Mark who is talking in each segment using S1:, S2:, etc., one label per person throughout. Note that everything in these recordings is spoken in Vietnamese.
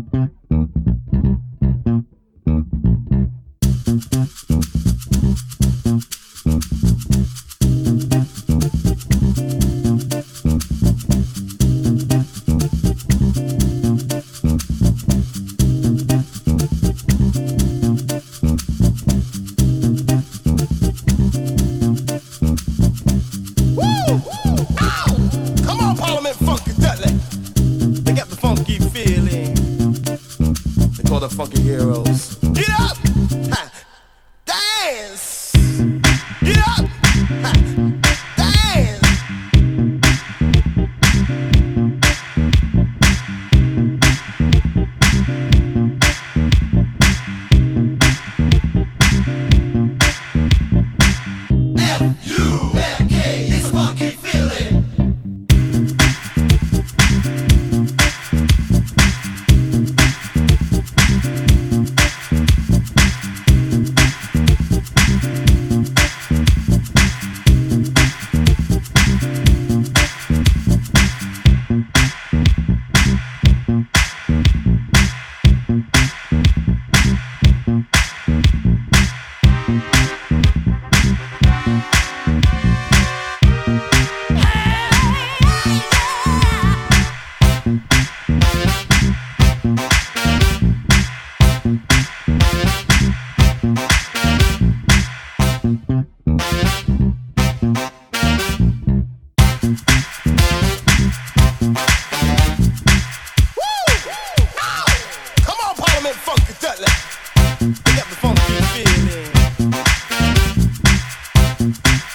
S1: Thank you. Mm-hmm.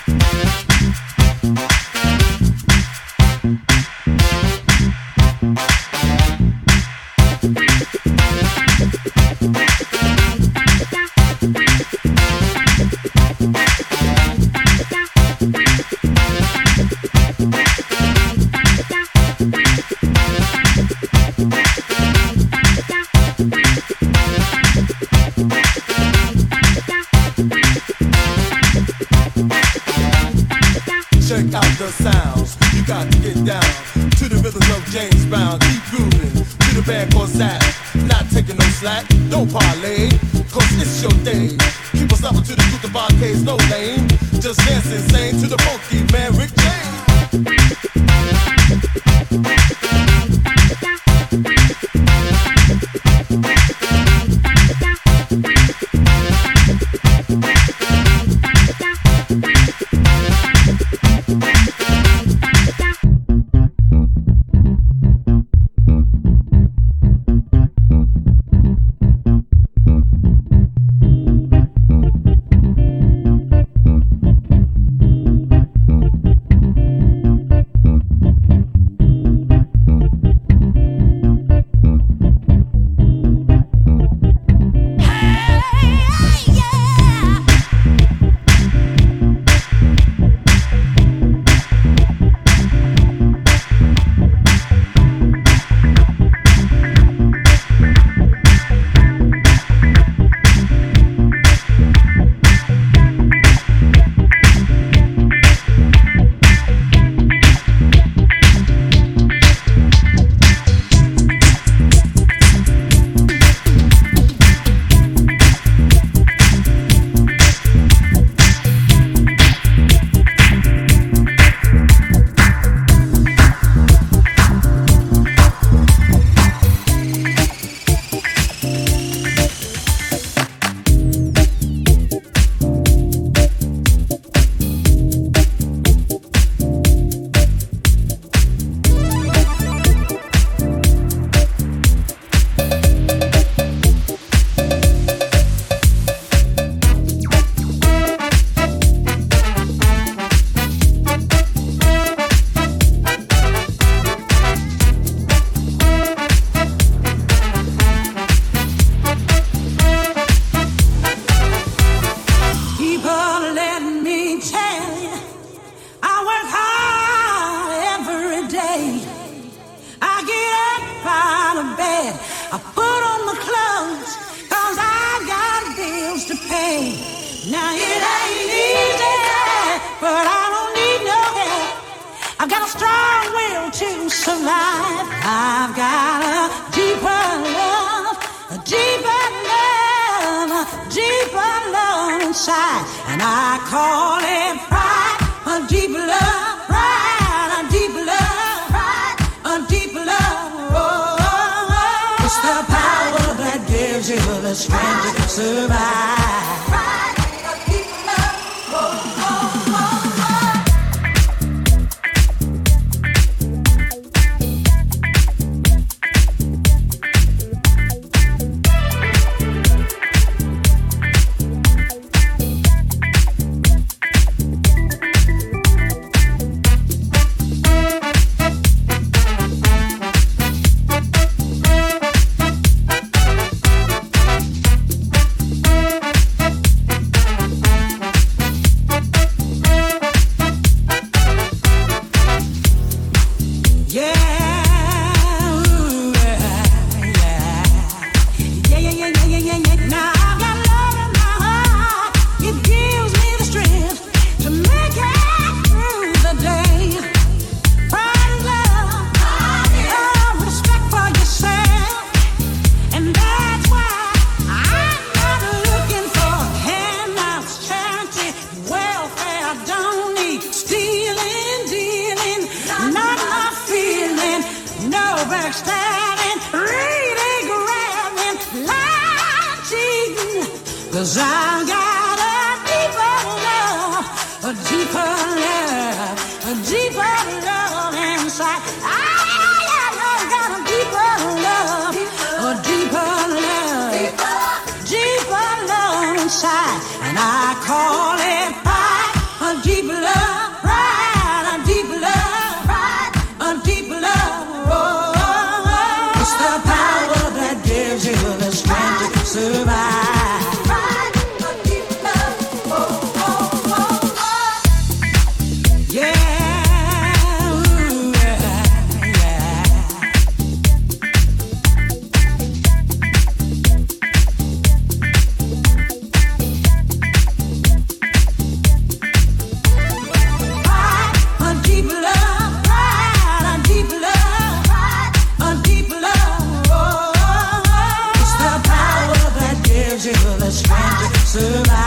S1: survive.